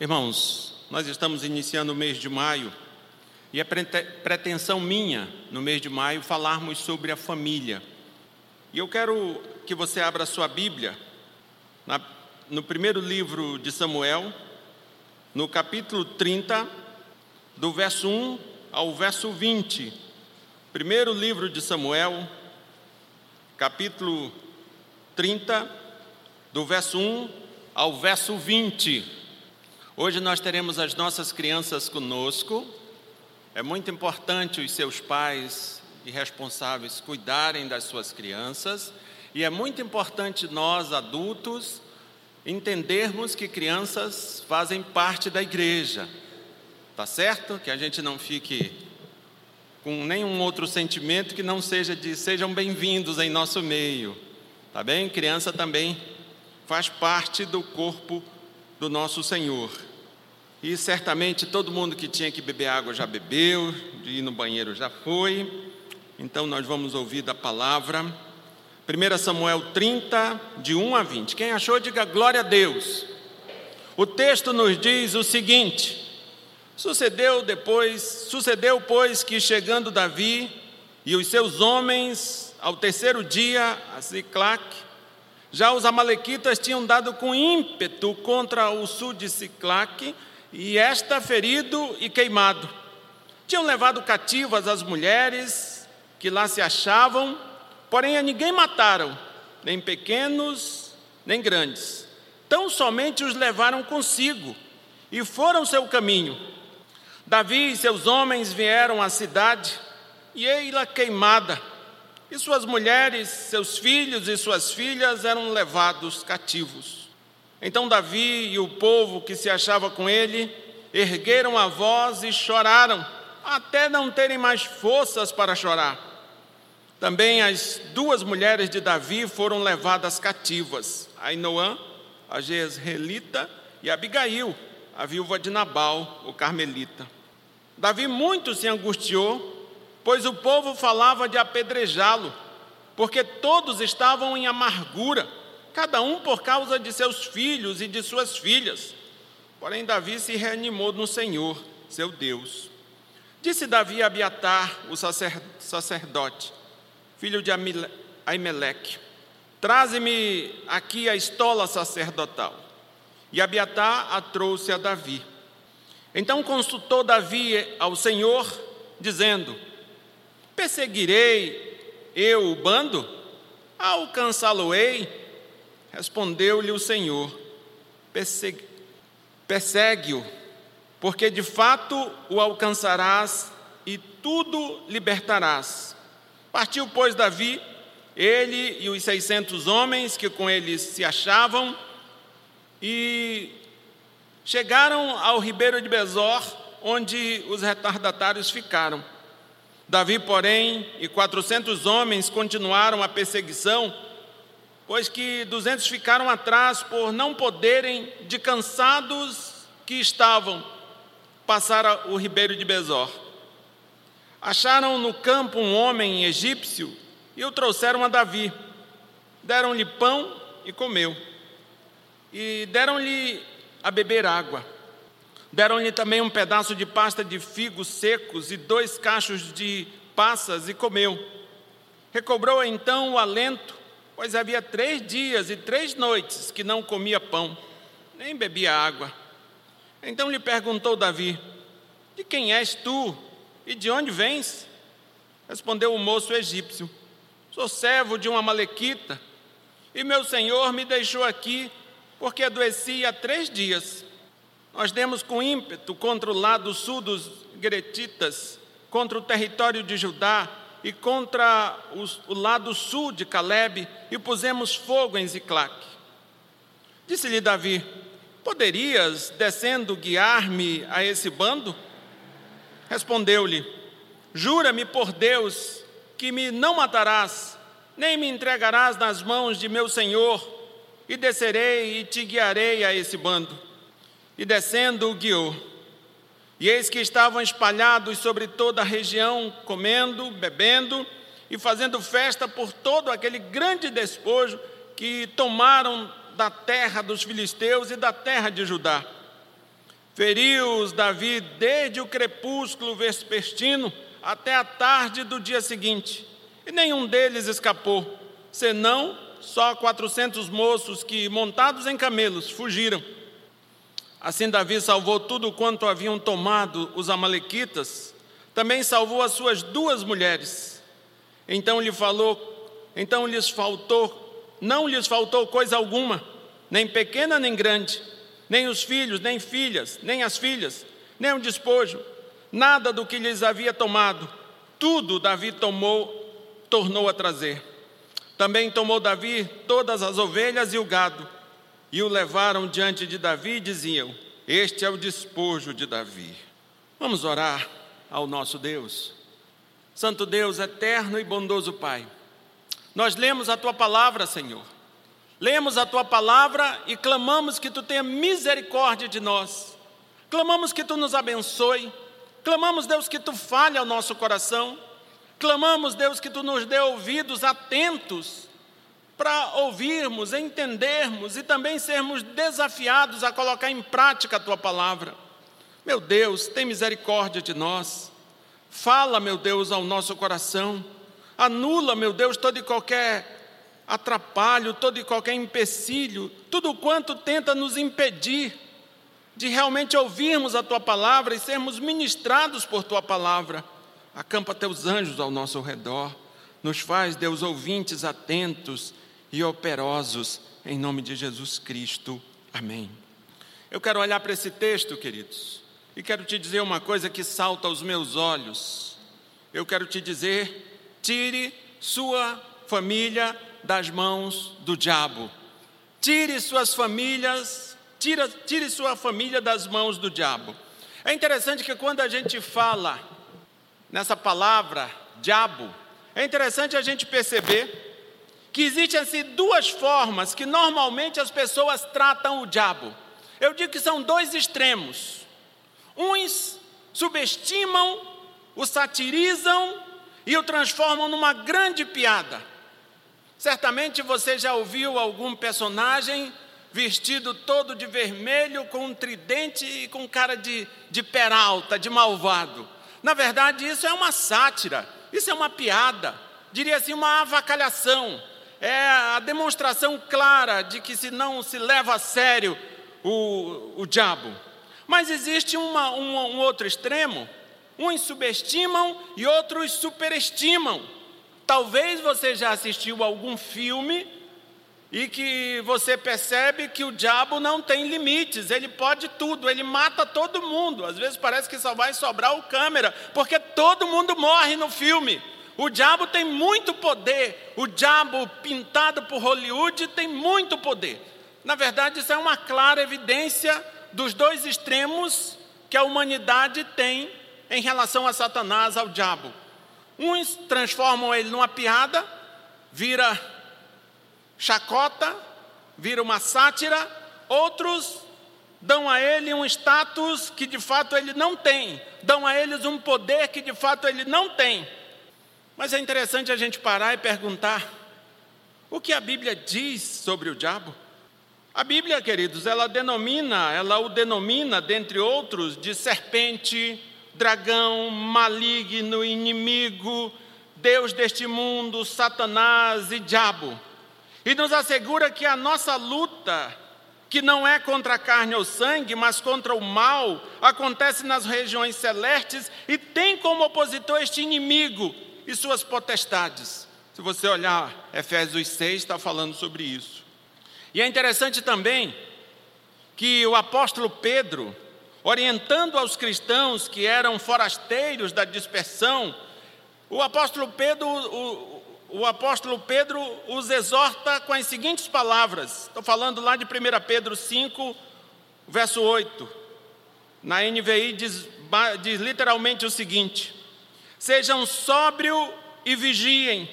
Irmãos, nós estamos iniciando o mês de maio e é pretensão minha, no mês de maio, falarmos sobre a família. E eu quero que você abra sua Bíblia na, no primeiro livro de Samuel, no capítulo 30, do verso 1 ao verso 20. Primeiro livro de Samuel, capítulo 30, do verso 1 ao verso 20. Hoje nós teremos as nossas crianças conosco. É muito importante os seus pais e responsáveis cuidarem das suas crianças, e é muito importante nós adultos entendermos que crianças fazem parte da igreja. Tá certo? Que a gente não fique com nenhum outro sentimento que não seja de sejam bem-vindos em nosso meio. Tá bem? Criança também faz parte do corpo do nosso Senhor. E certamente todo mundo que tinha que beber água já bebeu, de ir no banheiro já foi. Então nós vamos ouvir da palavra. 1 Samuel 30, de 1 a 20. Quem achou, diga glória a Deus. O texto nos diz o seguinte: Sucedeu depois, sucedeu, pois, que chegando Davi e os seus homens ao terceiro dia a Ziclac, já os amalequitas tinham dado com ímpeto contra o sul de Ziclac, e esta ferido e queimado. Tinham levado cativas as mulheres que lá se achavam, porém a ninguém mataram, nem pequenos, nem grandes. Tão somente os levaram consigo e foram seu caminho. Davi e seus homens vieram à cidade e ei-la queimada, e suas mulheres, seus filhos e suas filhas eram levados cativos. Então Davi e o povo que se achava com ele ergueram a voz e choraram, até não terem mais forças para chorar. Também as duas mulheres de Davi foram levadas cativas, Ainoã, a Jezreelita, e Abigail, a viúva de Nabal, o carmelita. Davi muito se angustiou, pois o povo falava de apedrejá-lo, porque todos estavam em amargura cada um por causa de seus filhos e de suas filhas. Porém, Davi se reanimou no Senhor, seu Deus. Disse Davi a Abiatar, o sacerdote, filho de Aimeleque: Traze-me aqui a estola sacerdotal. E Abiatar a trouxe a Davi. Então consultou Davi ao Senhor, dizendo: Perseguirei eu o bando? Alcançá-lo-ei? Respondeu-lhe o Senhor: Persegue-o, porque de fato o alcançarás e tudo libertarás. Partiu, pois, Davi, ele e os seiscentos homens que com ele se achavam, e chegaram ao ribeiro de Bezor, onde os retardatários ficaram. Davi, porém, e quatrocentos homens continuaram a perseguição, pois que duzentos ficaram atrás por não poderem, de cansados que estavam, passar o ribeiro de Bezor. Acharam no campo um homem egípcio e o trouxeram a Davi. Deram-lhe pão e comeu. E deram-lhe a beber água. Deram-lhe também um pedaço de pasta de figos secos e dois cachos de passas e comeu. Recobrou então o alento pois havia três dias e três noites que não comia pão, nem bebia água. Então lhe perguntou Davi: De quem és tu e de onde vens? Respondeu o moço egípcio: Sou servo de uma malequita, e meu senhor me deixou aqui porque adoeci há três dias. Nós demos com ímpeto contra o lado sul dos Gretitas, contra o território de Judá, e contra os, o lado sul de Caleb e pusemos fogo em Ziclac. Disse-lhe Davi: Poderias, descendo, guiar-me a esse bando? Respondeu-lhe: Jura-me por Deus que me não matarás, nem me entregarás nas mãos de meu senhor, e descerei e te guiarei a esse bando. E descendo o guiou. E eis que estavam espalhados sobre toda a região, comendo, bebendo e fazendo festa por todo aquele grande despojo que tomaram da terra dos filisteus e da terra de Judá. Feriu-os Davi desde o crepúsculo vespertino até a tarde do dia seguinte, e nenhum deles escapou, senão só quatrocentos moços que, montados em camelos, fugiram. Assim Davi salvou tudo quanto haviam tomado os amalequitas, também salvou as suas duas mulheres. Então lhe falou, então lhes faltou, não lhes faltou coisa alguma, nem pequena nem grande, nem os filhos, nem filhas, nem as filhas, nem o despojo, nada do que lhes havia tomado, tudo Davi tomou, tornou a trazer. Também tomou Davi todas as ovelhas e o gado e o levaram diante de Davi e diziam: Este é o despojo de Davi. Vamos orar ao nosso Deus. Santo Deus, eterno e bondoso Pai, nós lemos a tua palavra, Senhor. Lemos a tua palavra e clamamos que tu tenha misericórdia de nós. Clamamos que tu nos abençoe. Clamamos, Deus, que tu fale ao nosso coração. Clamamos, Deus, que tu nos dê ouvidos atentos para ouvirmos, entendermos e também sermos desafiados a colocar em prática a tua palavra. Meu Deus, tem misericórdia de nós. Fala, meu Deus, ao nosso coração. Anula, meu Deus, todo e qualquer atrapalho, todo e qualquer empecilho, tudo quanto tenta nos impedir de realmente ouvirmos a tua palavra e sermos ministrados por tua palavra. Acampa teus anjos ao nosso redor. Nos faz, Deus, ouvintes atentos e operosos, em nome de Jesus Cristo. Amém. Eu quero olhar para esse texto, queridos, e quero te dizer uma coisa que salta aos meus olhos. Eu quero te dizer: tire sua família das mãos do diabo. Tire suas famílias, tira, tire sua família das mãos do diabo. É interessante que quando a gente fala nessa palavra diabo, é interessante a gente perceber que existem assim duas formas que normalmente as pessoas tratam o diabo. Eu digo que são dois extremos. Uns subestimam, o satirizam e o transformam numa grande piada. Certamente você já ouviu algum personagem vestido todo de vermelho, com um tridente e com cara de, de peralta, de malvado. Na verdade, isso é uma sátira, isso é uma piada, diria assim, uma avacalhação é a demonstração clara de que se não se leva a sério o, o diabo. Mas existe uma, uma, um outro extremo, uns subestimam e outros superestimam. Talvez você já assistiu algum filme e que você percebe que o diabo não tem limites, ele pode tudo, ele mata todo mundo. Às vezes parece que só vai sobrar o câmera, porque todo mundo morre no filme. O diabo tem muito poder. O diabo pintado por Hollywood tem muito poder. Na verdade, isso é uma clara evidência dos dois extremos que a humanidade tem em relação a Satanás, ao diabo. Uns transformam ele numa piada, vira chacota, vira uma sátira, outros dão a ele um status que de fato ele não tem, dão a eles um poder que de fato ele não tem. Mas é interessante a gente parar e perguntar: o que a Bíblia diz sobre o diabo? A Bíblia, queridos, ela denomina, ela o denomina, dentre outros, de serpente, dragão, maligno, inimigo, Deus deste mundo, Satanás e diabo. E nos assegura que a nossa luta, que não é contra a carne ou sangue, mas contra o mal, acontece nas regiões celestes e tem como opositor este inimigo, e suas potestades. Se você olhar Efésios 6, está falando sobre isso. E é interessante também que o apóstolo Pedro, orientando aos cristãos que eram forasteiros da dispersão, o apóstolo Pedro, o, o apóstolo Pedro os exorta com as seguintes palavras. Estou falando lá de 1 Pedro 5, verso 8. Na NVI diz, diz literalmente o seguinte: Sejam sóbrio e vigiem.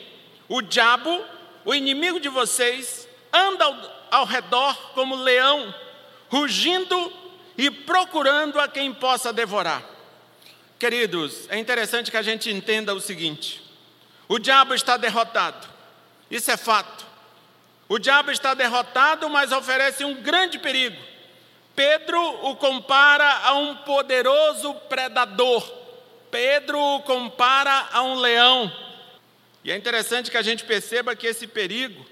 O diabo, o inimigo de vocês, anda ao, ao redor como leão, rugindo e procurando a quem possa devorar. Queridos, é interessante que a gente entenda o seguinte: o diabo está derrotado, isso é fato. O diabo está derrotado, mas oferece um grande perigo. Pedro o compara a um poderoso predador. Pedro o compara a um leão. E é interessante que a gente perceba que esse perigo,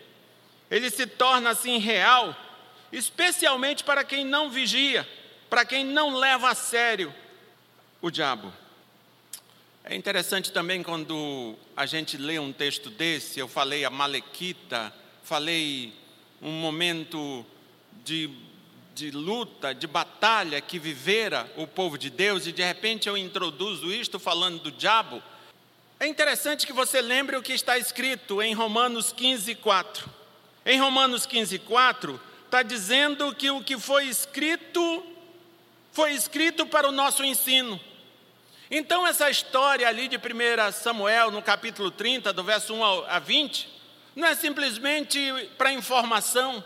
ele se torna assim real, especialmente para quem não vigia, para quem não leva a sério o diabo. É interessante também quando a gente lê um texto desse, eu falei a Malequita, falei um momento de de luta, de batalha que vivera o povo de Deus, e de repente eu introduzo isto falando do diabo, é interessante que você lembre o que está escrito em Romanos 15, 4. Em Romanos 15, 4, está dizendo que o que foi escrito, foi escrito para o nosso ensino. Então, essa história ali de 1 Samuel, no capítulo 30, do verso 1 a 20, não é simplesmente para informação,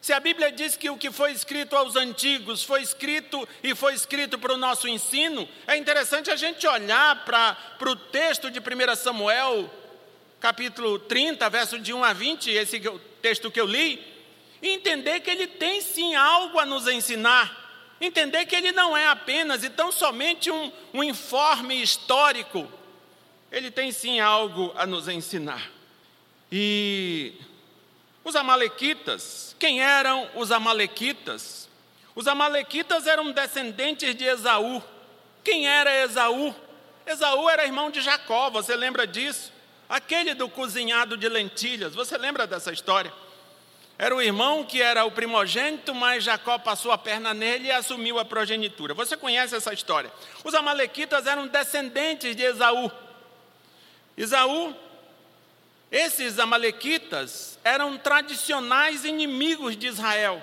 se a Bíblia diz que o que foi escrito aos antigos foi escrito e foi escrito para o nosso ensino, é interessante a gente olhar para, para o texto de 1 Samuel, capítulo 30, verso de 1 a 20, esse texto que eu li, e entender que ele tem sim algo a nos ensinar. Entender que ele não é apenas e tão somente um, um informe histórico, ele tem sim algo a nos ensinar. E os Amalequitas, quem eram os Amalequitas? Os Amalequitas eram descendentes de Esaú. Quem era Esaú? Esaú era irmão de Jacó, você lembra disso? Aquele do cozinhado de lentilhas, você lembra dessa história? Era o irmão que era o primogênito, mas Jacó passou a perna nele e assumiu a progenitura. Você conhece essa história? Os Amalequitas eram descendentes de Esaú. Esaú esses amalequitas eram tradicionais inimigos de Israel.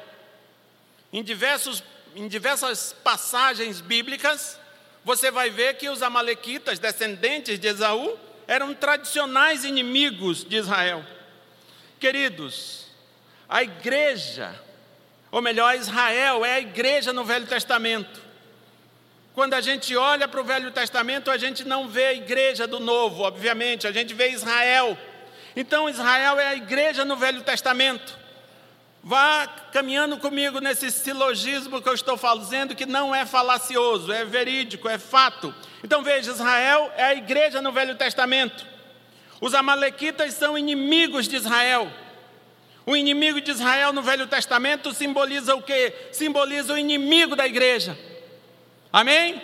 Em, diversos, em diversas passagens bíblicas, você vai ver que os amalequitas, descendentes de Esaú, eram tradicionais inimigos de Israel. Queridos, a igreja, ou melhor, Israel é a igreja no Velho Testamento. Quando a gente olha para o Velho Testamento, a gente não vê a igreja do Novo, obviamente, a gente vê Israel então, Israel é a igreja no Velho Testamento. Vá caminhando comigo nesse silogismo que eu estou fazendo, que não é falacioso, é verídico, é fato. Então veja: Israel é a igreja no Velho Testamento. Os Amalequitas são inimigos de Israel. O inimigo de Israel no Velho Testamento simboliza o que? Simboliza o inimigo da igreja. Amém?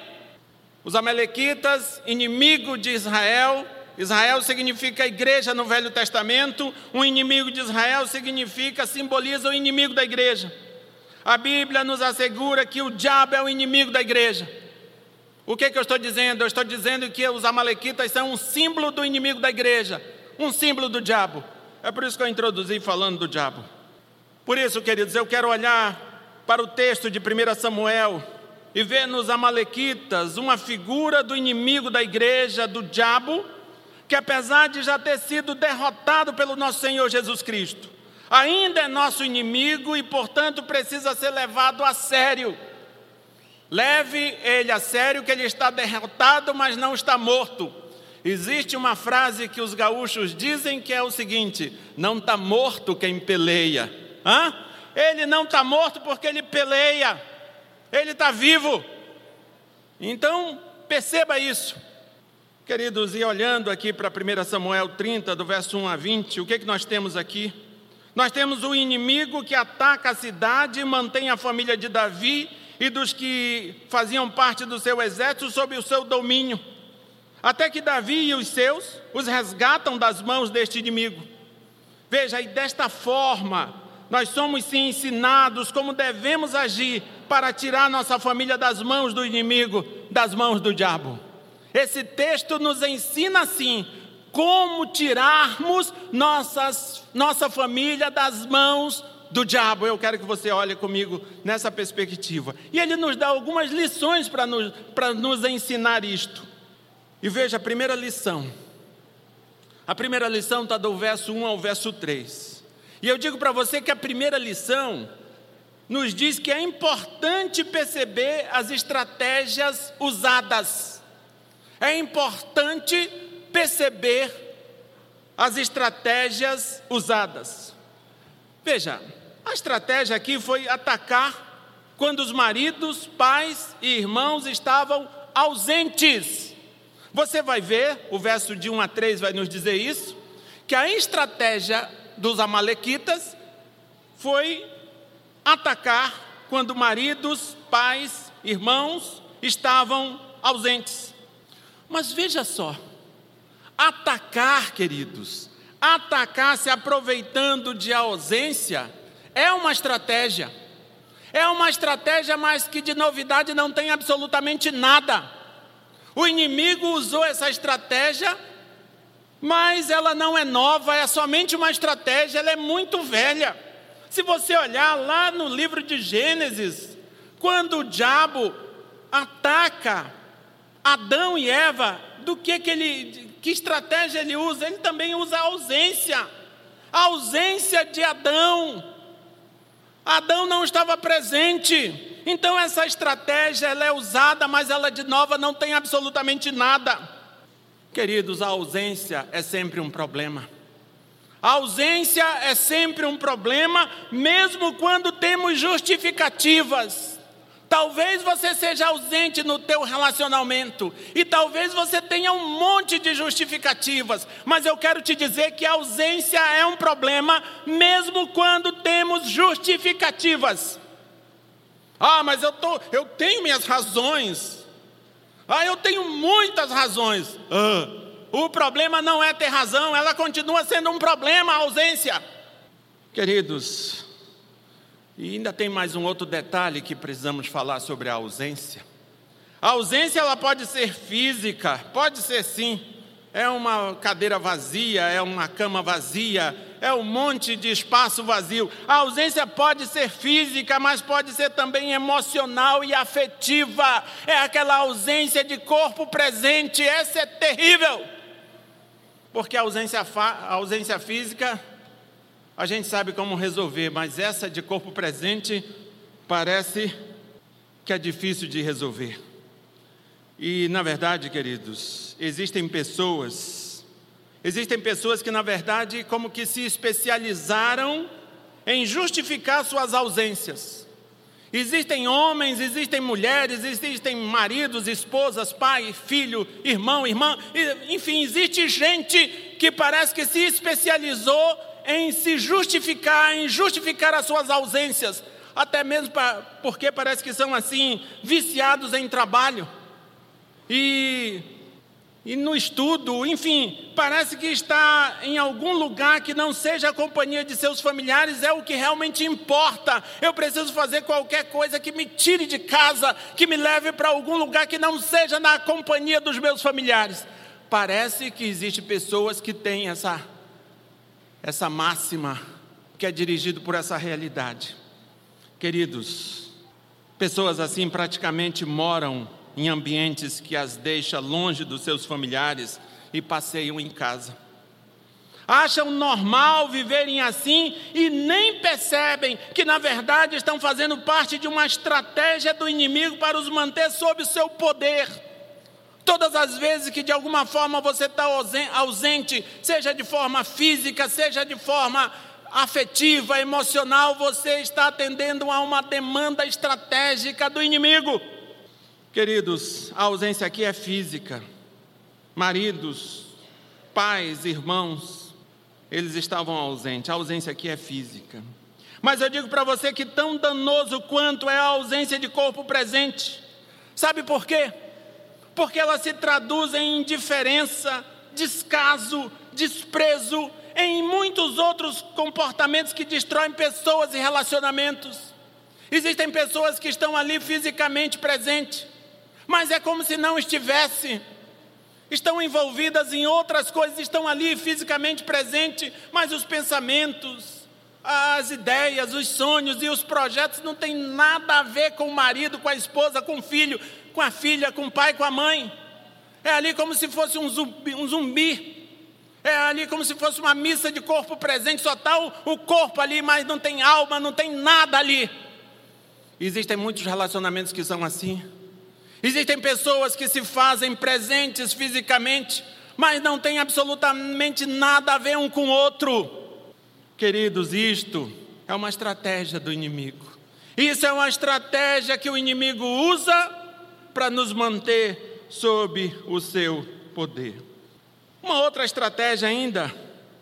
Os Amalequitas, inimigo de Israel, Israel significa igreja no Velho Testamento, um inimigo de Israel significa, simboliza o inimigo da igreja. A Bíblia nos assegura que o diabo é o inimigo da igreja. O que, que eu estou dizendo? Eu estou dizendo que os Amalequitas são um símbolo do inimigo da igreja, um símbolo do diabo. É por isso que eu introduzi falando do diabo. Por isso, queridos, eu quero olhar para o texto de 1 Samuel e ver nos Amalequitas uma figura do inimigo da igreja, do diabo, que apesar de já ter sido derrotado pelo nosso Senhor Jesus Cristo, ainda é nosso inimigo e, portanto, precisa ser levado a sério. Leve ele a sério, que ele está derrotado, mas não está morto. Existe uma frase que os gaúchos dizem que é o seguinte: não está morto quem peleia. Hã? Ele não está morto porque ele peleia, ele está vivo. Então, perceba isso. Queridos, e olhando aqui para 1 Samuel 30, do verso 1 a 20, o que, é que nós temos aqui? Nós temos o inimigo que ataca a cidade e mantém a família de Davi e dos que faziam parte do seu exército sob o seu domínio, até que Davi e os seus os resgatam das mãos deste inimigo. Veja, e desta forma, nós somos sim ensinados como devemos agir para tirar nossa família das mãos do inimigo, das mãos do diabo. Esse texto nos ensina assim como tirarmos nossas, nossa família das mãos do diabo. Eu quero que você olhe comigo nessa perspectiva. E ele nos dá algumas lições para nos, nos ensinar isto. E veja a primeira lição. A primeira lição está do verso 1 ao verso 3. E eu digo para você que a primeira lição nos diz que é importante perceber as estratégias usadas é importante perceber as estratégias usadas. Veja, a estratégia aqui foi atacar quando os maridos, pais e irmãos estavam ausentes. Você vai ver, o verso de 1 a 3 vai nos dizer isso, que a estratégia dos Amalequitas foi atacar quando maridos, pais, irmãos estavam ausentes. Mas veja só, atacar, queridos, atacar se aproveitando de ausência é uma estratégia. É uma estratégia, mas que de novidade não tem absolutamente nada. O inimigo usou essa estratégia, mas ela não é nova, é somente uma estratégia, ela é muito velha. Se você olhar lá no livro de Gênesis, quando o diabo ataca Adão e Eva, do que que ele, que estratégia ele usa? Ele também usa a ausência, a ausência de Adão. Adão não estava presente. Então essa estratégia ela é usada, mas ela de nova não tem absolutamente nada. Queridos, a ausência é sempre um problema. A ausência é sempre um problema, mesmo quando temos justificativas. Talvez você seja ausente no teu relacionamento e talvez você tenha um monte de justificativas, mas eu quero te dizer que a ausência é um problema mesmo quando temos justificativas. Ah, mas eu tô, eu tenho minhas razões. Ah, eu tenho muitas razões. Ah, o problema não é ter razão, ela continua sendo um problema a ausência. Queridos, e ainda tem mais um outro detalhe que precisamos falar sobre a ausência. A ausência ela pode ser física, pode ser sim. É uma cadeira vazia, é uma cama vazia, é um monte de espaço vazio. A ausência pode ser física, mas pode ser também emocional e afetiva. É aquela ausência de corpo presente, essa é terrível porque a ausência, a ausência física a gente sabe como resolver, mas essa de corpo presente parece que é difícil de resolver. E na verdade, queridos, existem pessoas, existem pessoas que na verdade como que se especializaram em justificar suas ausências. Existem homens, existem mulheres, existem maridos, esposas, pai, filho, irmão, irmã, enfim, existe gente que parece que se especializou em se justificar, em justificar as suas ausências, até mesmo porque parece que são assim, viciados em trabalho. E e no estudo, enfim, parece que está em algum lugar que não seja a companhia de seus familiares, é o que realmente importa. Eu preciso fazer qualquer coisa que me tire de casa, que me leve para algum lugar que não seja na companhia dos meus familiares. Parece que existem pessoas que têm essa, essa máxima, que é dirigido por essa realidade. Queridos, pessoas assim praticamente moram em ambientes que as deixa longe dos seus familiares e passeiam em casa. Acham normal viverem assim e nem percebem que, na verdade, estão fazendo parte de uma estratégia do inimigo para os manter sob seu poder. Todas as vezes que de alguma forma você está ausente, seja de forma física, seja de forma afetiva, emocional, você está atendendo a uma demanda estratégica do inimigo. Queridos, a ausência aqui é física. Maridos, pais, irmãos, eles estavam ausentes. A ausência aqui é física. Mas eu digo para você que tão danoso quanto é a ausência de corpo presente. Sabe por quê? Porque ela se traduz em indiferença, descaso, desprezo, em muitos outros comportamentos que destroem pessoas e relacionamentos. Existem pessoas que estão ali fisicamente presentes, mas é como se não estivesse. Estão envolvidas em outras coisas, estão ali fisicamente presentes, mas os pensamentos, as ideias, os sonhos e os projetos não têm nada a ver com o marido, com a esposa, com o filho, com a filha, com o pai, com a mãe. É ali como se fosse um zumbi. Um zumbi. É ali como se fosse uma missa de corpo presente, só está o, o corpo ali, mas não tem alma, não tem nada ali. Existem muitos relacionamentos que são assim. Existem pessoas que se fazem presentes fisicamente, mas não têm absolutamente nada a ver um com o outro. Queridos, isto é uma estratégia do inimigo. Isso é uma estratégia que o inimigo usa para nos manter sob o seu poder. Uma outra estratégia ainda,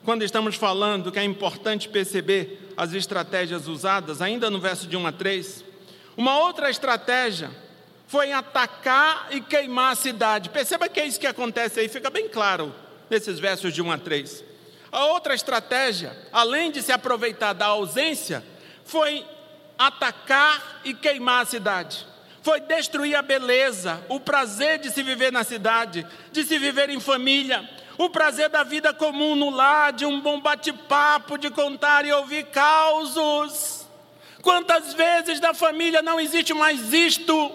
quando estamos falando que é importante perceber as estratégias usadas, ainda no verso de 1 a 3, uma outra estratégia foi atacar e queimar a cidade. Perceba que é isso que acontece aí, fica bem claro nesses versos de 1 a 3. A outra estratégia, além de se aproveitar da ausência, foi atacar e queimar a cidade. Foi destruir a beleza, o prazer de se viver na cidade, de se viver em família, o prazer da vida comum no lar, de um bom bate-papo, de contar e ouvir causos. Quantas vezes da família não existe mais isto?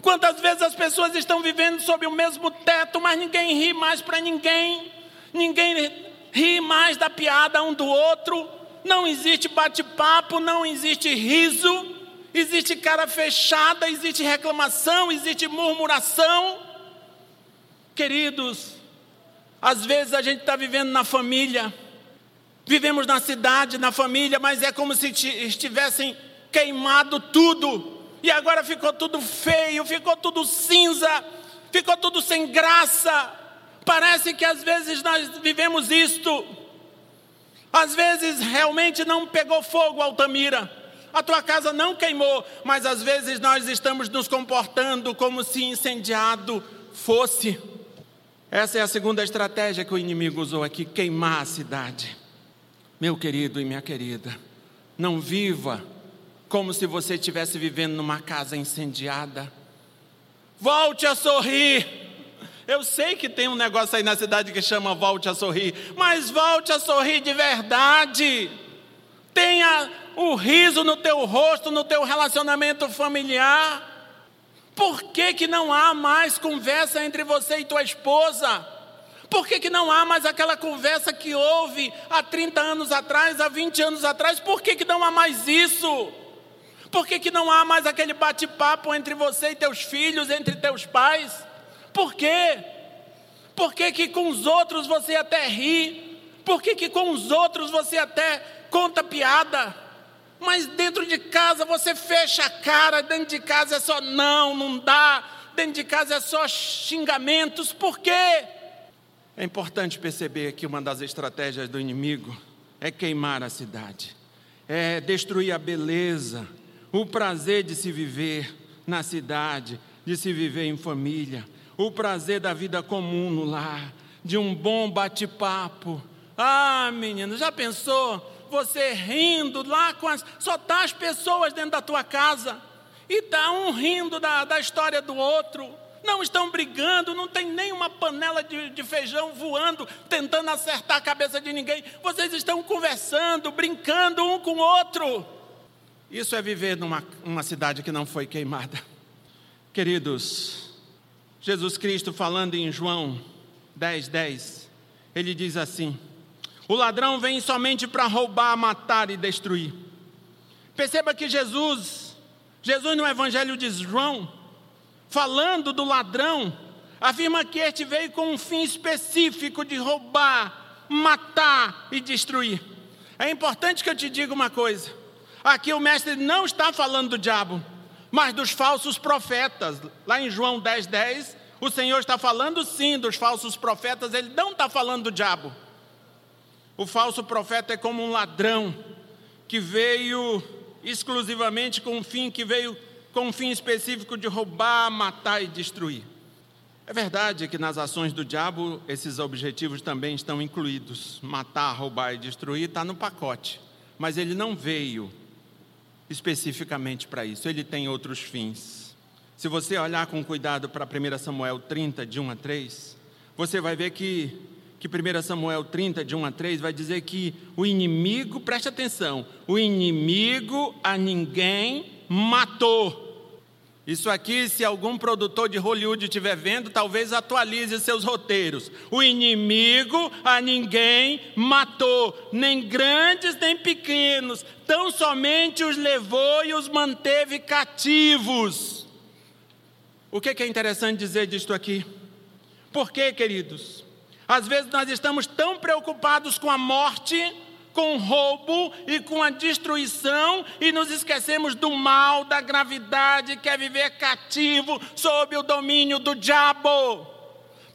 Quantas vezes as pessoas estão vivendo sob o mesmo teto, mas ninguém ri mais para ninguém, ninguém ri mais da piada um do outro, não existe bate-papo, não existe riso, existe cara fechada, existe reclamação, existe murmuração. Queridos, às vezes a gente está vivendo na família, vivemos na cidade, na família, mas é como se estivessem queimado tudo, e agora ficou tudo feio, ficou tudo cinza, ficou tudo sem graça. Parece que às vezes nós vivemos isto. Às vezes realmente não pegou fogo, Altamira. A tua casa não queimou, mas às vezes nós estamos nos comportando como se incendiado fosse. Essa é a segunda estratégia que o inimigo usou aqui: queimar a cidade. Meu querido e minha querida, não viva como se você estivesse vivendo numa casa incendiada. Volte a sorrir. Eu sei que tem um negócio aí na cidade que chama volte a sorrir, mas volte a sorrir de verdade. Tenha o riso no teu rosto, no teu relacionamento familiar. Por que, que não há mais conversa entre você e tua esposa? Por que, que não há mais aquela conversa que houve há 30 anos atrás, há 20 anos atrás? Por que, que não há mais isso? Por que, que não há mais aquele bate-papo entre você e teus filhos, entre teus pais? Por quê? Por que, que com os outros você até ri? Por que, que com os outros você até conta piada? Mas dentro de casa você fecha a cara, dentro de casa é só não, não dá, dentro de casa é só xingamentos, por quê? É importante perceber que uma das estratégias do inimigo é queimar a cidade, é destruir a beleza, o prazer de se viver na cidade, de se viver em família, o prazer da vida comum no lar, de um bom bate-papo. Ah, menino, já pensou? Você rindo lá com as. Só tá as pessoas dentro da tua casa. E tá um rindo da, da história do outro. Não estão brigando, não tem nenhuma panela de, de feijão voando, tentando acertar a cabeça de ninguém. Vocês estão conversando, brincando um com o outro. Isso é viver numa uma cidade que não foi queimada. Queridos, Jesus Cristo falando em João 10, 10, ele diz assim: O ladrão vem somente para roubar, matar e destruir. Perceba que Jesus, Jesus no Evangelho de João, falando do ladrão, afirma que este veio com um fim específico de roubar, matar e destruir. É importante que eu te diga uma coisa: aqui o mestre não está falando do diabo, mas dos falsos profetas. Lá em João 10, 10, o Senhor está falando sim dos falsos profetas, ele não está falando do diabo. O falso profeta é como um ladrão que veio exclusivamente com um fim, que veio com um fim específico de roubar, matar e destruir. É verdade que nas ações do diabo esses objetivos também estão incluídos. Matar, roubar e destruir está no pacote. Mas ele não veio especificamente para isso, ele tem outros fins. Se você olhar com cuidado para 1 Samuel 30, de 1 a 3, você vai ver que, que 1 Samuel 30, de 1 a 3, vai dizer que o inimigo, preste atenção, o inimigo a ninguém matou. Isso aqui, se algum produtor de Hollywood estiver vendo, talvez atualize seus roteiros. O inimigo a ninguém matou, nem grandes nem pequenos, tão somente os levou e os manteve cativos. O que é interessante dizer disto aqui? Por quê, queridos? Às vezes nós estamos tão preocupados com a morte, com roubo e com a destruição e nos esquecemos do mal, da gravidade, quer viver cativo sob o domínio do diabo.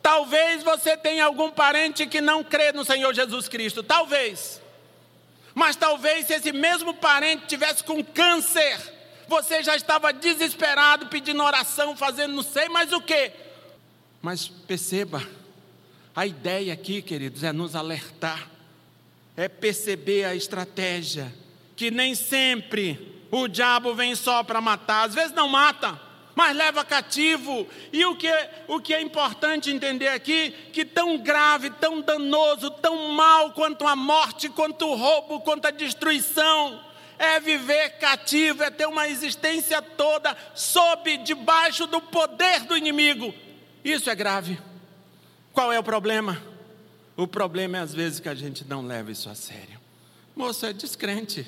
Talvez você tenha algum parente que não crê no Senhor Jesus Cristo, talvez. Mas talvez se esse mesmo parente tivesse com câncer, você já estava desesperado pedindo oração, fazendo não sei mais o que. Mas perceba, a ideia aqui, queridos, é nos alertar é perceber a estratégia, que nem sempre o diabo vem só para matar, às vezes não mata, mas leva cativo. E o que, o que é importante entender aqui, que tão grave, tão danoso, tão mal quanto a morte, quanto o roubo, quanto a destruição, é viver cativo, é ter uma existência toda sob, debaixo do poder do inimigo. Isso é grave. Qual é o problema? O problema é às vezes que a gente não leva isso a sério. Moço, é descrente.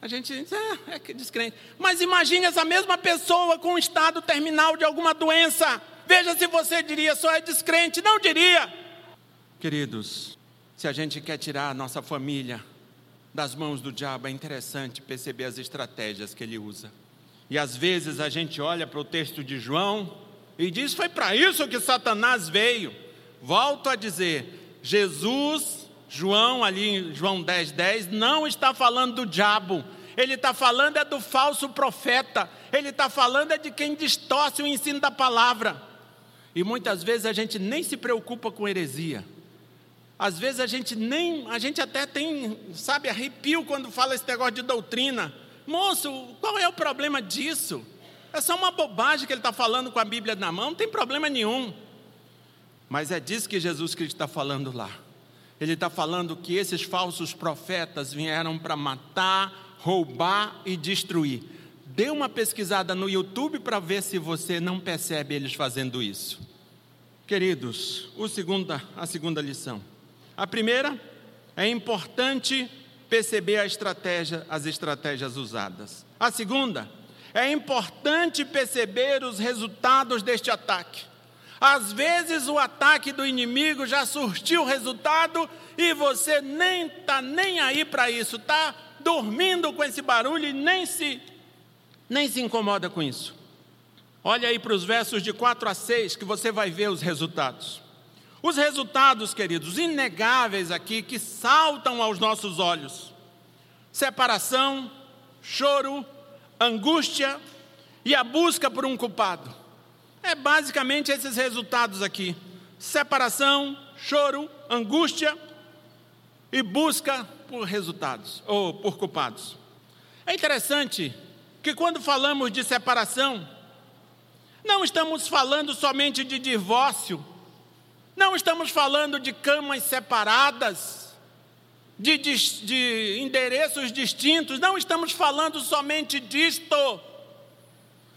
A gente diz, é, é que descrente. Mas imagine essa mesma pessoa com um estado terminal de alguma doença. Veja se você diria, só é descrente. Não diria. Queridos, se a gente quer tirar a nossa família das mãos do diabo, é interessante perceber as estratégias que ele usa. E às vezes a gente olha para o texto de João e diz: foi para isso que Satanás veio. Volto a dizer, Jesus, João, ali em João 10, 10, não está falando do diabo, ele está falando é do falso profeta, ele está falando é de quem distorce o ensino da palavra. E muitas vezes a gente nem se preocupa com heresia. Às vezes a gente nem, a gente até tem, sabe, arrepio quando fala esse negócio de doutrina. Moço, qual é o problema disso? É só uma bobagem que ele está falando com a Bíblia na mão, não tem problema nenhum. Mas é disso que Jesus Cristo está falando lá. Ele está falando que esses falsos profetas vieram para matar, roubar e destruir. Dê uma pesquisada no YouTube para ver se você não percebe eles fazendo isso. Queridos, segunda, a segunda lição. A primeira é importante perceber estratégia, as estratégias usadas. A segunda é importante perceber os resultados deste ataque. Às vezes o ataque do inimigo já surtiu resultado e você nem está nem aí para isso, está dormindo com esse barulho e nem se, nem se incomoda com isso. Olha aí para os versos de 4 a 6 que você vai ver os resultados. Os resultados, queridos, inegáveis aqui que saltam aos nossos olhos: separação, choro, angústia e a busca por um culpado. É basicamente esses resultados aqui: separação, choro, angústia e busca por resultados ou por culpados. É interessante que quando falamos de separação, não estamos falando somente de divórcio, não estamos falando de camas separadas, de, de, de endereços distintos, não estamos falando somente disto.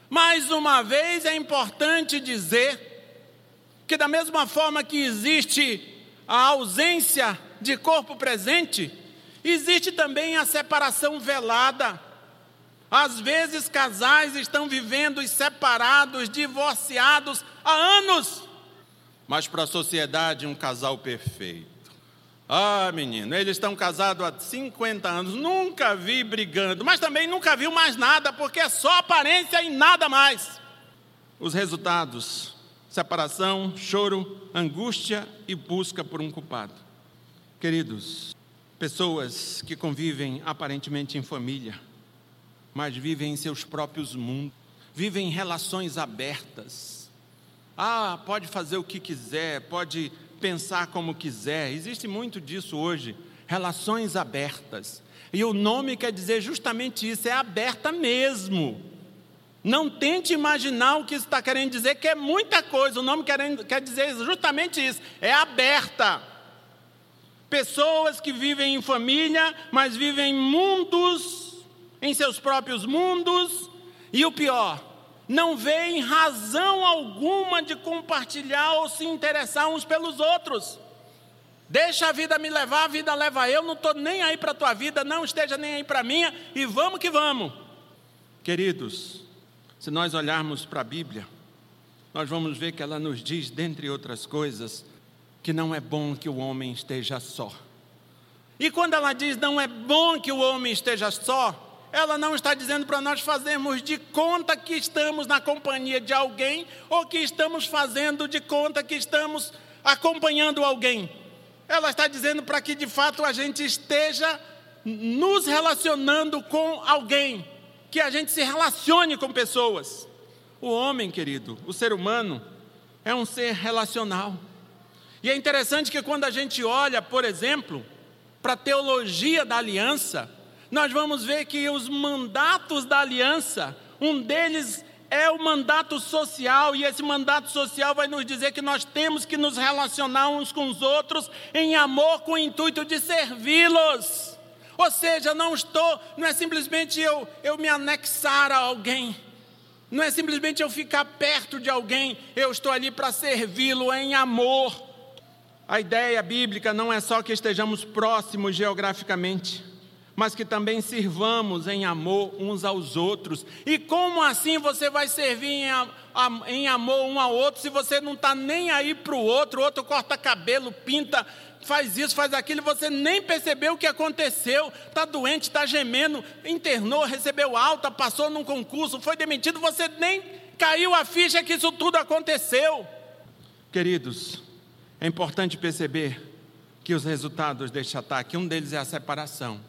Mais uma vez é importante dizer que, da mesma forma que existe a ausência de corpo presente, existe também a separação velada. Às vezes, casais estão vivendo separados, divorciados há anos, mas para a sociedade, um casal perfeito. Ah, menino, eles estão casados há 50 anos, nunca vi brigando, mas também nunca viu mais nada, porque é só aparência e nada mais. Os resultados: separação, choro, angústia e busca por um culpado. Queridos, pessoas que convivem aparentemente em família, mas vivem em seus próprios mundos, vivem em relações abertas. Ah, pode fazer o que quiser, pode pensar como quiser. Existe muito disso hoje, relações abertas. E o nome quer dizer justamente isso, é aberta mesmo. Não tente imaginar o que está querendo dizer, que é muita coisa. O nome quer, quer dizer justamente isso, é aberta. Pessoas que vivem em família, mas vivem em mundos, em seus próprios mundos, e o pior, não veem razão alguma de compartilhar ou se interessar uns pelos outros. Deixa a vida me levar, a vida leva eu, não estou nem aí para a tua vida, não esteja nem aí para a minha, e vamos que vamos. Queridos, se nós olharmos para a Bíblia, nós vamos ver que ela nos diz, dentre outras coisas, que não é bom que o homem esteja só. E quando ela diz não é bom que o homem esteja só, ela não está dizendo para nós fazermos de conta que estamos na companhia de alguém ou que estamos fazendo de conta que estamos acompanhando alguém. Ela está dizendo para que de fato a gente esteja nos relacionando com alguém, que a gente se relacione com pessoas. O homem, querido, o ser humano, é um ser relacional. E é interessante que quando a gente olha, por exemplo, para a teologia da aliança, nós vamos ver que os mandatos da aliança, um deles é o mandato social, e esse mandato social vai nos dizer que nós temos que nos relacionar uns com os outros em amor com o intuito de servi-los. Ou seja, não estou, não é simplesmente eu, eu me anexar a alguém, não é simplesmente eu ficar perto de alguém, eu estou ali para servi-lo em amor. A ideia bíblica não é só que estejamos próximos geograficamente mas que também sirvamos em amor uns aos outros. E como assim você vai servir em, em amor um ao outro se você não está nem aí para o outro? O outro corta cabelo, pinta, faz isso, faz aquilo, e você nem percebeu o que aconteceu. Está doente, está gemendo, internou, recebeu alta, passou num concurso, foi demitido, você nem caiu a ficha que isso tudo aconteceu. Queridos, é importante perceber que os resultados deste ataque, um deles é a separação.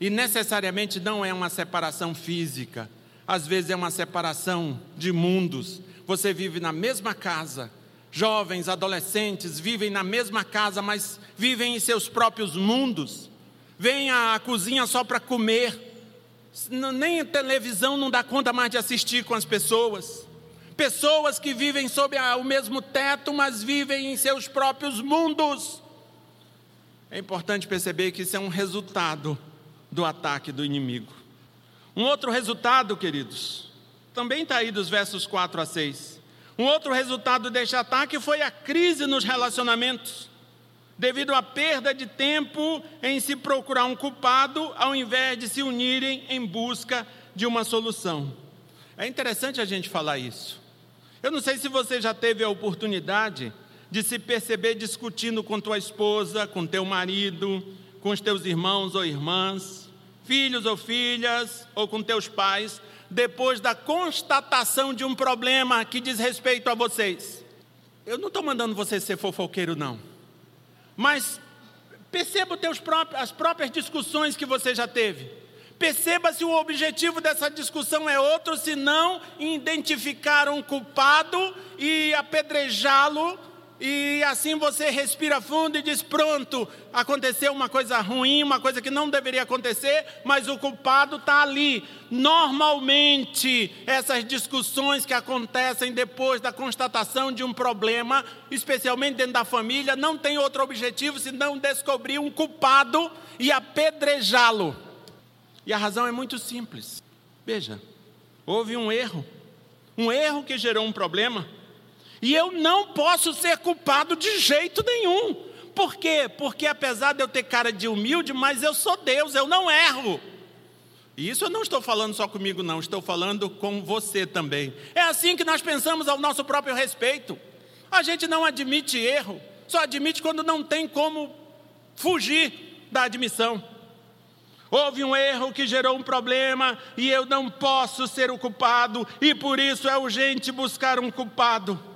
E necessariamente não é uma separação física, às vezes é uma separação de mundos. Você vive na mesma casa, jovens, adolescentes vivem na mesma casa, mas vivem em seus próprios mundos. Vêm à cozinha só para comer, nem a televisão não dá conta mais de assistir com as pessoas. Pessoas que vivem sob o mesmo teto, mas vivem em seus próprios mundos. É importante perceber que isso é um resultado do ataque do inimigo. Um outro resultado, queridos, também está aí dos versos 4 a 6. Um outro resultado deste ataque foi a crise nos relacionamentos, devido à perda de tempo em se procurar um culpado, ao invés de se unirem em busca de uma solução. É interessante a gente falar isso. Eu não sei se você já teve a oportunidade de se perceber discutindo com tua esposa, com teu marido, com os teus irmãos ou irmãs, filhos ou filhas, ou com teus pais, depois da constatação de um problema que diz respeito a vocês. Eu não estou mandando você ser fofoqueiro, não. Mas perceba próprios, as próprias discussões que você já teve. Perceba se o objetivo dessa discussão é outro, se não identificar um culpado e apedrejá-lo e assim você respira fundo e diz: pronto, aconteceu uma coisa ruim, uma coisa que não deveria acontecer, mas o culpado está ali. Normalmente, essas discussões que acontecem depois da constatação de um problema, especialmente dentro da família, não tem outro objetivo senão descobrir um culpado e apedrejá-lo. E a razão é muito simples. Veja, houve um erro, um erro que gerou um problema e eu não posso ser culpado de jeito nenhum. Por quê? Porque apesar de eu ter cara de humilde, mas eu sou Deus, eu não erro. E isso eu não estou falando só comigo, não, estou falando com você também. É assim que nós pensamos ao nosso próprio respeito. A gente não admite erro, só admite quando não tem como fugir da admissão. Houve um erro que gerou um problema e eu não posso ser o culpado, e por isso é urgente buscar um culpado.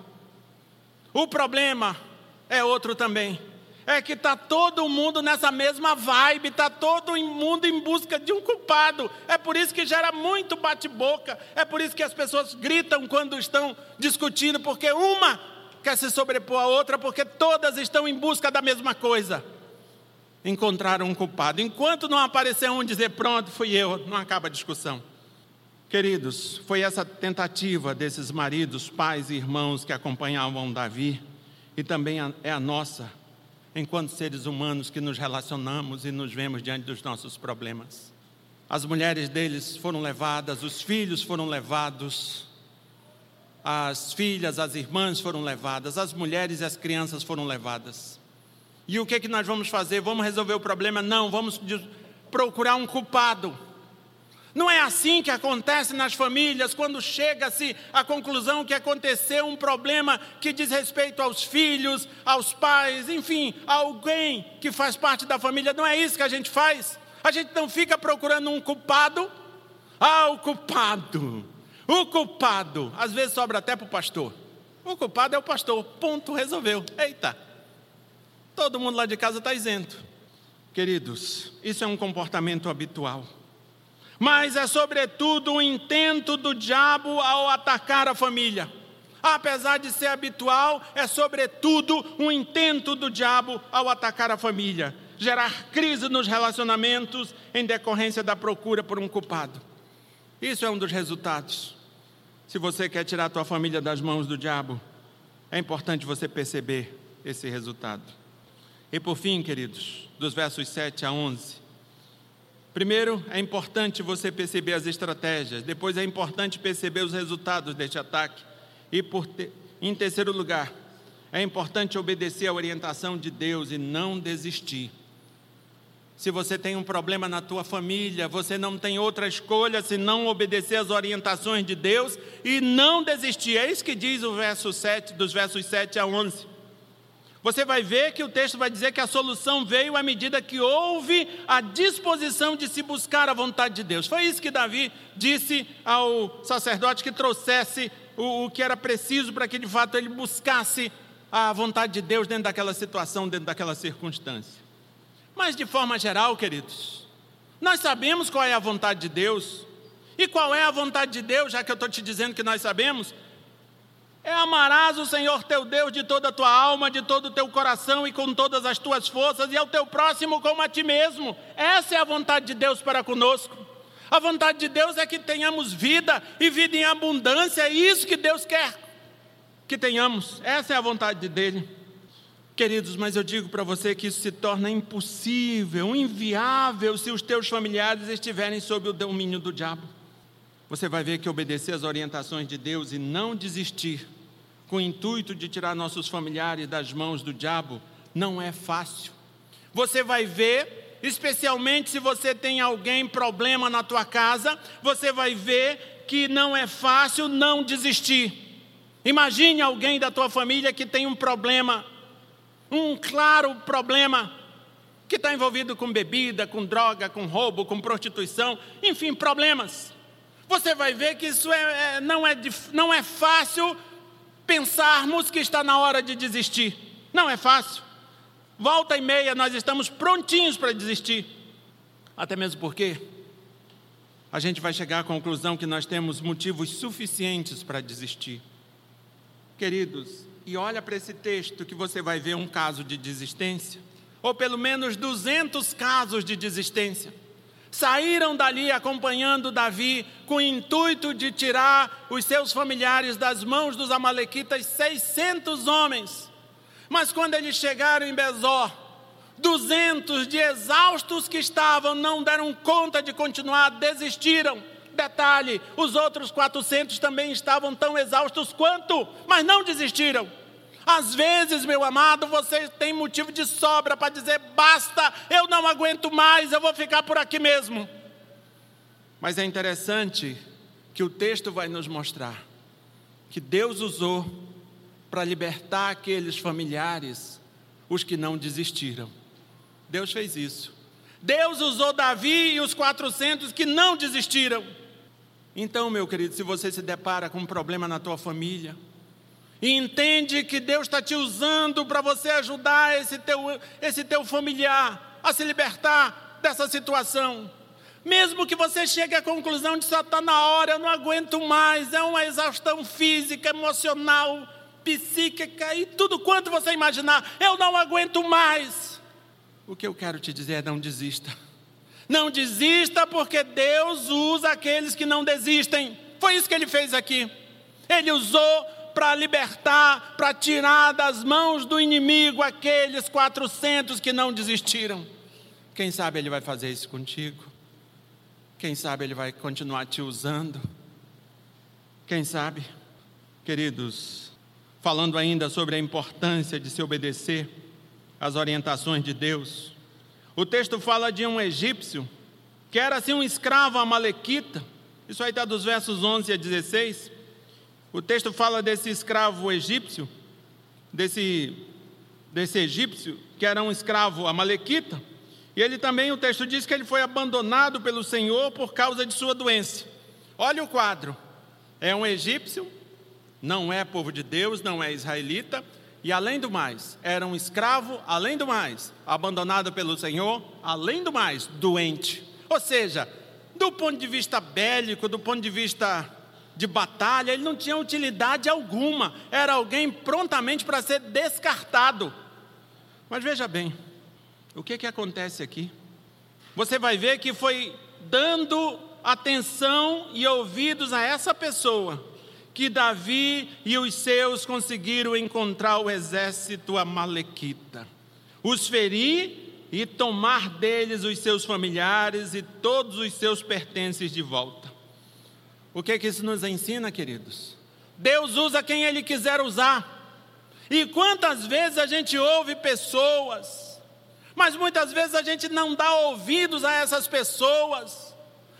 O problema é outro também. É que está todo mundo nessa mesma vibe, está todo mundo em busca de um culpado. É por isso que gera muito bate-boca, é por isso que as pessoas gritam quando estão discutindo, porque uma quer se sobrepor à outra, porque todas estão em busca da mesma coisa encontrar um culpado. Enquanto não aparecer um dizer, pronto, fui eu, não acaba a discussão. Queridos, foi essa tentativa desses maridos, pais e irmãos que acompanhavam Davi, e também é a nossa, enquanto seres humanos que nos relacionamos e nos vemos diante dos nossos problemas. As mulheres deles foram levadas, os filhos foram levados, as filhas, as irmãs foram levadas, as mulheres e as crianças foram levadas. E o que, que nós vamos fazer? Vamos resolver o problema? Não, vamos procurar um culpado. Não é assim que acontece nas famílias, quando chega-se à conclusão que aconteceu um problema que diz respeito aos filhos, aos pais, enfim, a alguém que faz parte da família. Não é isso que a gente faz. A gente não fica procurando um culpado. Ah, o culpado. O culpado. Às vezes sobra até para o pastor. O culpado é o pastor. Ponto, resolveu. Eita. Todo mundo lá de casa está isento. Queridos, isso é um comportamento habitual mas é sobretudo o intento do diabo ao atacar a família. Apesar de ser habitual, é sobretudo um intento do diabo ao atacar a família, gerar crise nos relacionamentos em decorrência da procura por um culpado. Isso é um dos resultados. Se você quer tirar a tua família das mãos do diabo, é importante você perceber esse resultado. E por fim, queridos, dos versos 7 a 11, Primeiro, é importante você perceber as estratégias, depois é importante perceber os resultados deste ataque. E te... em terceiro lugar, é importante obedecer à orientação de Deus e não desistir. Se você tem um problema na tua família, você não tem outra escolha senão obedecer às orientações de Deus e não desistir. É isso que diz o verso 7, dos versos 7 a 11 você vai ver que o texto vai dizer que a solução veio à medida que houve a disposição de se buscar a vontade de Deus. Foi isso que Davi disse ao sacerdote que trouxesse o, o que era preciso para que de fato ele buscasse a vontade de Deus dentro daquela situação, dentro daquela circunstância. Mas de forma geral, queridos, nós sabemos qual é a vontade de Deus. E qual é a vontade de Deus, já que eu estou te dizendo que nós sabemos? É amarás o Senhor teu Deus de toda a tua alma, de todo o teu coração e com todas as tuas forças, e ao teu próximo como a ti mesmo. Essa é a vontade de Deus para conosco. A vontade de Deus é que tenhamos vida e vida em abundância, é isso que Deus quer que tenhamos. Essa é a vontade dele. Queridos, mas eu digo para você que isso se torna impossível, inviável, se os teus familiares estiverem sob o domínio do diabo. Você vai ver que obedecer às orientações de Deus e não desistir com o intuito de tirar nossos familiares das mãos do diabo, não é fácil. Você vai ver, especialmente se você tem alguém problema na tua casa, você vai ver que não é fácil não desistir. Imagine alguém da tua família que tem um problema, um claro problema, que está envolvido com bebida, com droga, com roubo, com prostituição, enfim, problemas. Você vai ver que isso é, é, não, é, não é fácil pensarmos que está na hora de desistir. Não é fácil. Volta e meia nós estamos prontinhos para desistir. Até mesmo porque a gente vai chegar à conclusão que nós temos motivos suficientes para desistir. Queridos, e olha para esse texto que você vai ver um caso de desistência, ou pelo menos 200 casos de desistência saíram dali acompanhando Davi com o intuito de tirar os seus familiares das mãos dos amalequitas, 600 homens. Mas quando eles chegaram em Bezó, 200 de exaustos que estavam não deram conta de continuar, desistiram. Detalhe: os outros 400 também estavam tão exaustos quanto, mas não desistiram. Às vezes, meu amado, você tem motivo de sobra para dizer: basta, eu não aguento mais, eu vou ficar por aqui mesmo. Mas é interessante que o texto vai nos mostrar que Deus usou para libertar aqueles familiares, os que não desistiram. Deus fez isso. Deus usou Davi e os 400 que não desistiram. Então, meu querido, se você se depara com um problema na tua família, e entende que Deus está te usando para você ajudar esse teu, esse teu familiar a se libertar dessa situação. Mesmo que você chegue à conclusão de só está na hora, eu não aguento mais, é uma exaustão física, emocional, psíquica e tudo quanto você imaginar, eu não aguento mais. O que eu quero te dizer é não desista. Não desista porque Deus usa aqueles que não desistem. Foi isso que ele fez aqui. Ele usou para libertar, para tirar das mãos do inimigo aqueles 400 que não desistiram. Quem sabe ele vai fazer isso contigo? Quem sabe ele vai continuar te usando? Quem sabe? Queridos, falando ainda sobre a importância de se obedecer às orientações de Deus, o texto fala de um egípcio que era assim um escravo amalequita. Isso aí está dos versos 11 a 16. O texto fala desse escravo egípcio, desse, desse egípcio, que era um escravo amalequita. E ele também, o texto diz que ele foi abandonado pelo Senhor por causa de sua doença. Olha o quadro. É um egípcio, não é povo de Deus, não é israelita, e além do mais, era um escravo, além do mais, abandonado pelo Senhor, além do mais, doente. Ou seja, do ponto de vista bélico, do ponto de vista de batalha, ele não tinha utilidade alguma, era alguém prontamente para ser descartado. Mas veja bem, o que, que acontece aqui? Você vai ver que foi dando atenção e ouvidos a essa pessoa que Davi e os seus conseguiram encontrar o exército amalequita, os ferir e tomar deles os seus familiares e todos os seus pertences de volta. O que é que isso nos ensina, queridos? Deus usa quem Ele quiser usar. E quantas vezes a gente ouve pessoas, mas muitas vezes a gente não dá ouvidos a essas pessoas.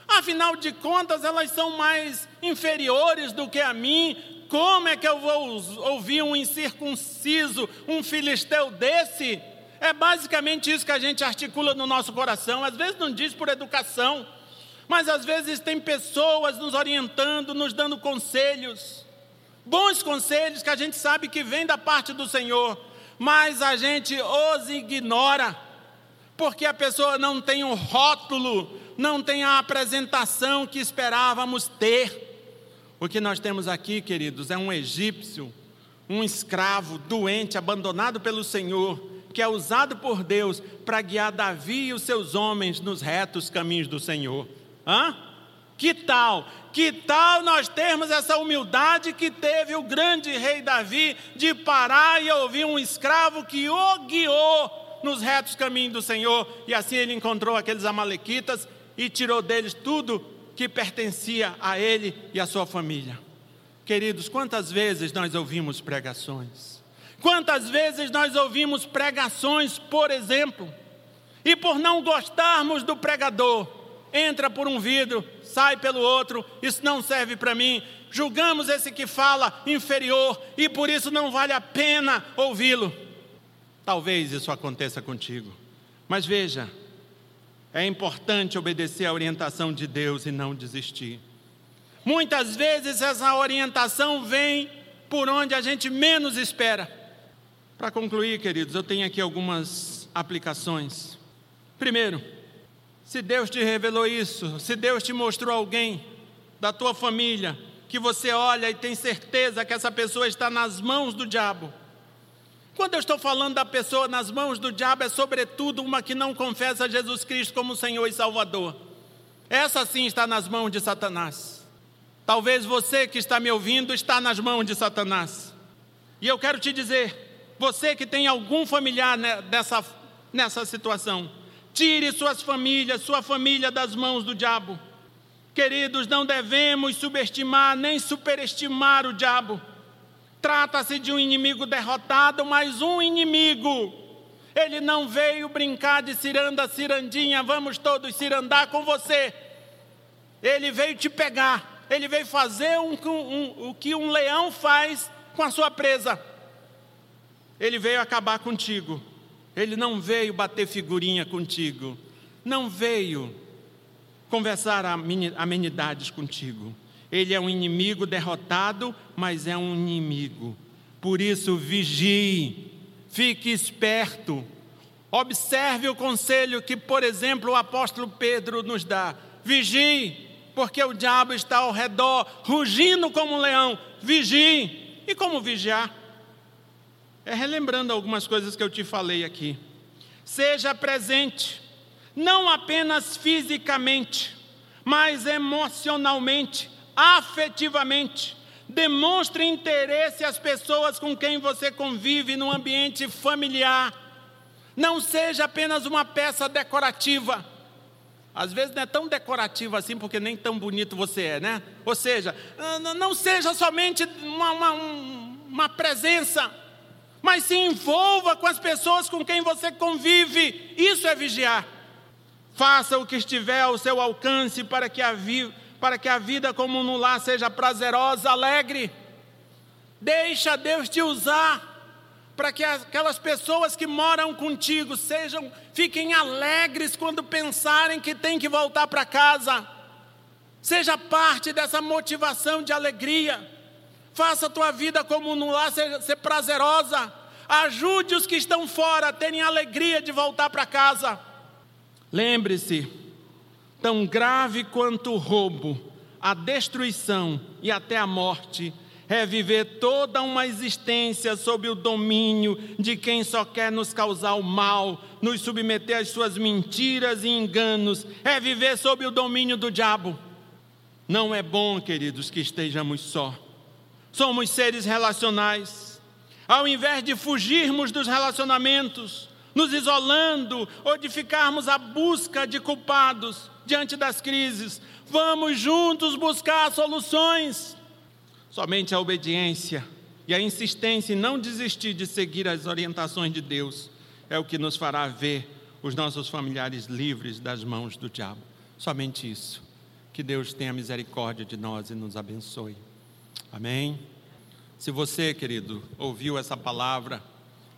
Afinal de contas, elas são mais inferiores do que a mim. Como é que eu vou ouvir um incircunciso, um filisteu desse? É basicamente isso que a gente articula no nosso coração. Às vezes não diz por educação, mas às vezes tem pessoas nos orientando, nos dando conselhos, bons conselhos que a gente sabe que vem da parte do Senhor, mas a gente os ignora, porque a pessoa não tem um rótulo, não tem a apresentação que esperávamos ter. O que nós temos aqui, queridos, é um egípcio, um escravo doente, abandonado pelo Senhor, que é usado por Deus para guiar Davi e os seus homens nos retos caminhos do Senhor. Hã? Que tal? Que tal nós termos essa humildade que teve o grande rei Davi de parar e ouvir um escravo que o guiou nos retos caminhos do Senhor, e assim ele encontrou aqueles amalequitas e tirou deles tudo que pertencia a ele e a sua família. Queridos, quantas vezes nós ouvimos pregações? Quantas vezes nós ouvimos pregações, por exemplo, e por não gostarmos do pregador, entra por um vidro, sai pelo outro, isso não serve para mim. Julgamos esse que fala inferior e por isso não vale a pena ouvi-lo. Talvez isso aconteça contigo, mas veja, é importante obedecer à orientação de Deus e não desistir. Muitas vezes essa orientação vem por onde a gente menos espera. Para concluir, queridos, eu tenho aqui algumas aplicações. Primeiro, se Deus te revelou isso, se Deus te mostrou alguém da tua família que você olha e tem certeza que essa pessoa está nas mãos do diabo, quando eu estou falando da pessoa nas mãos do diabo, é sobretudo uma que não confessa Jesus Cristo como Senhor e Salvador. Essa sim está nas mãos de Satanás. Talvez você que está me ouvindo está nas mãos de Satanás. E eu quero te dizer, você que tem algum familiar nessa, nessa situação, tire suas famílias, sua família das mãos do diabo. Queridos, não devemos subestimar nem superestimar o diabo. Trata-se de um inimigo derrotado, mas um inimigo. Ele não veio brincar de ciranda, cirandinha, vamos todos cirandar com você. Ele veio te pegar. Ele veio fazer um, um, o que um leão faz com a sua presa. Ele veio acabar contigo. Ele não veio bater figurinha contigo. Não veio conversar amenidades contigo. Ele é um inimigo derrotado, mas é um inimigo. Por isso, vigie, fique esperto. Observe o conselho que, por exemplo, o apóstolo Pedro nos dá: vigie, porque o diabo está ao redor, rugindo como um leão. Vigie. E como vigiar? É relembrando algumas coisas que eu te falei aqui. Seja presente, não apenas fisicamente, mas emocionalmente afetivamente. Demonstre interesse às pessoas com quem você convive no ambiente familiar. Não seja apenas uma peça decorativa. Às vezes não é tão decorativa assim, porque nem tão bonito você é, né? Ou seja, ah, não seja somente uma, uma, uma presença, mas se envolva com as pessoas com quem você convive. Isso é vigiar. Faça o que estiver ao seu alcance para que a, vi, para que a vida como no lar seja prazerosa, alegre. Deixa Deus te usar para que aquelas pessoas que moram contigo sejam fiquem alegres quando pensarem que tem que voltar para casa. Seja parte dessa motivação de alegria. Faça a tua vida como no lar ser, ser prazerosa. Ajude os que estão fora a terem alegria de voltar para casa. Lembre-se, tão grave quanto o roubo, a destruição e até a morte, é viver toda uma existência sob o domínio de quem só quer nos causar o mal, nos submeter às suas mentiras e enganos, é viver sob o domínio do diabo. Não é bom, queridos, que estejamos só. Somos seres relacionais. Ao invés de fugirmos dos relacionamentos, nos isolando ou de ficarmos à busca de culpados diante das crises. Vamos juntos buscar soluções. Somente a obediência e a insistência em não desistir de seguir as orientações de Deus é o que nos fará ver os nossos familiares livres das mãos do diabo. Somente isso. Que Deus tenha misericórdia de nós e nos abençoe. Amém. Se você, querido, ouviu essa palavra,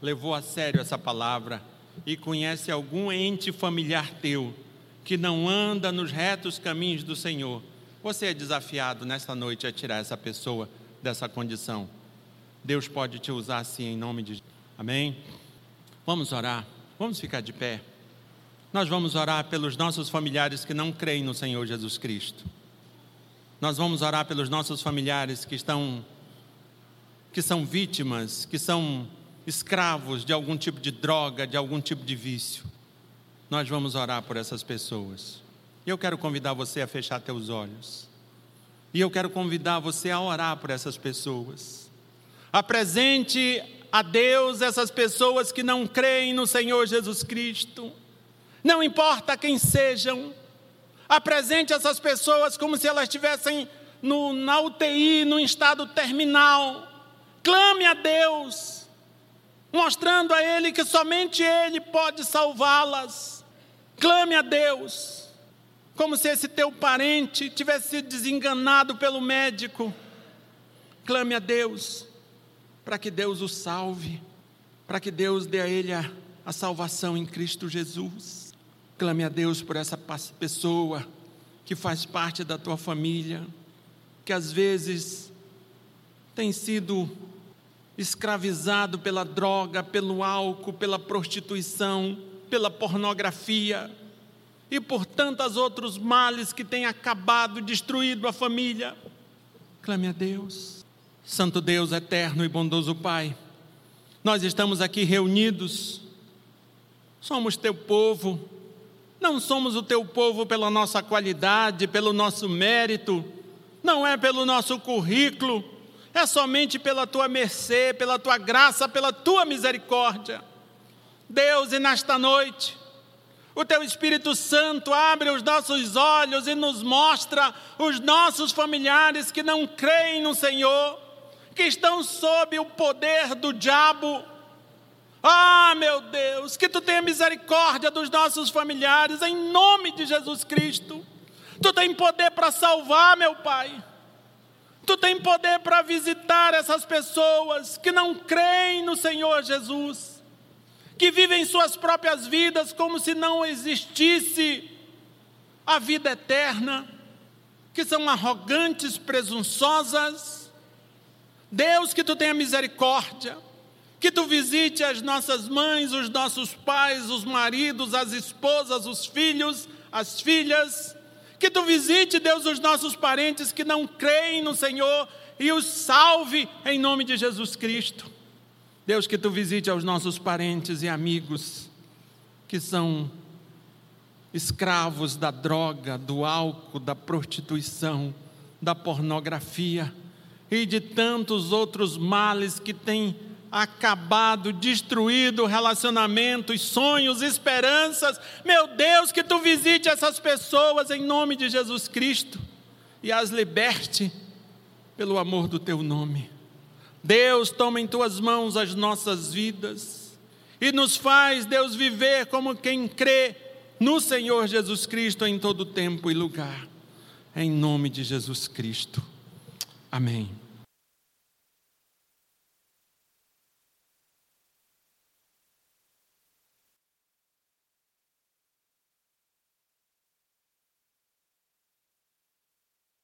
levou a sério essa palavra e conhece algum ente familiar teu que não anda nos retos caminhos do Senhor, você é desafiado nessa noite a tirar essa pessoa dessa condição. Deus pode te usar assim em nome de Amém? Vamos orar. Vamos ficar de pé. Nós vamos orar pelos nossos familiares que não creem no Senhor Jesus Cristo. Nós vamos orar pelos nossos familiares que estão que são vítimas, que são escravos de algum tipo de droga, de algum tipo de vício. Nós vamos orar por essas pessoas. E eu quero convidar você a fechar teus olhos. E eu quero convidar você a orar por essas pessoas. Apresente a Deus essas pessoas que não creem no Senhor Jesus Cristo. Não importa quem sejam. Apresente essas pessoas como se elas estivessem no, na UTI, num estado terminal Clame a Deus, mostrando a Ele que somente Ele pode salvá-las. Clame a Deus, como se esse teu parente tivesse sido desenganado pelo médico. Clame a Deus, para que Deus o salve, para que Deus dê a ele a, a salvação em Cristo Jesus. Clame a Deus por essa pessoa que faz parte da tua família, que às vezes tem sido escravizado pela droga, pelo álcool, pela prostituição, pela pornografia e por tantos outros males que têm acabado, destruído a família. Clame a Deus. Santo Deus eterno e bondoso Pai, nós estamos aqui reunidos, somos teu povo, não somos o teu povo pela nossa qualidade, pelo nosso mérito, não é pelo nosso currículo, é somente pela tua mercê, pela tua graça, pela tua misericórdia. Deus, e nesta noite, o teu Espírito Santo abre os nossos olhos e nos mostra os nossos familiares que não creem no Senhor, que estão sob o poder do diabo. Ah, meu Deus, que tu tenha misericórdia dos nossos familiares, em nome de Jesus Cristo. Tu tem poder para salvar, meu Pai. Tu tem poder para visitar essas pessoas que não creem no Senhor Jesus, que vivem suas próprias vidas como se não existisse a vida eterna, que são arrogantes, presunçosas. Deus, que tu tenha misericórdia, que tu visite as nossas mães, os nossos pais, os maridos, as esposas, os filhos, as filhas, que tu visite, Deus, os nossos parentes que não creem no Senhor e os salve em nome de Jesus Cristo. Deus, que tu visite aos nossos parentes e amigos que são escravos da droga, do álcool, da prostituição, da pornografia e de tantos outros males que têm acabado, destruído relacionamentos, sonhos, esperanças. Meu Deus, que tu visite essas pessoas em nome de Jesus Cristo e as liberte pelo amor do teu nome. Deus, toma em tuas mãos as nossas vidas e nos faz, Deus, viver como quem crê no Senhor Jesus Cristo em todo tempo e lugar. Em nome de Jesus Cristo. Amém.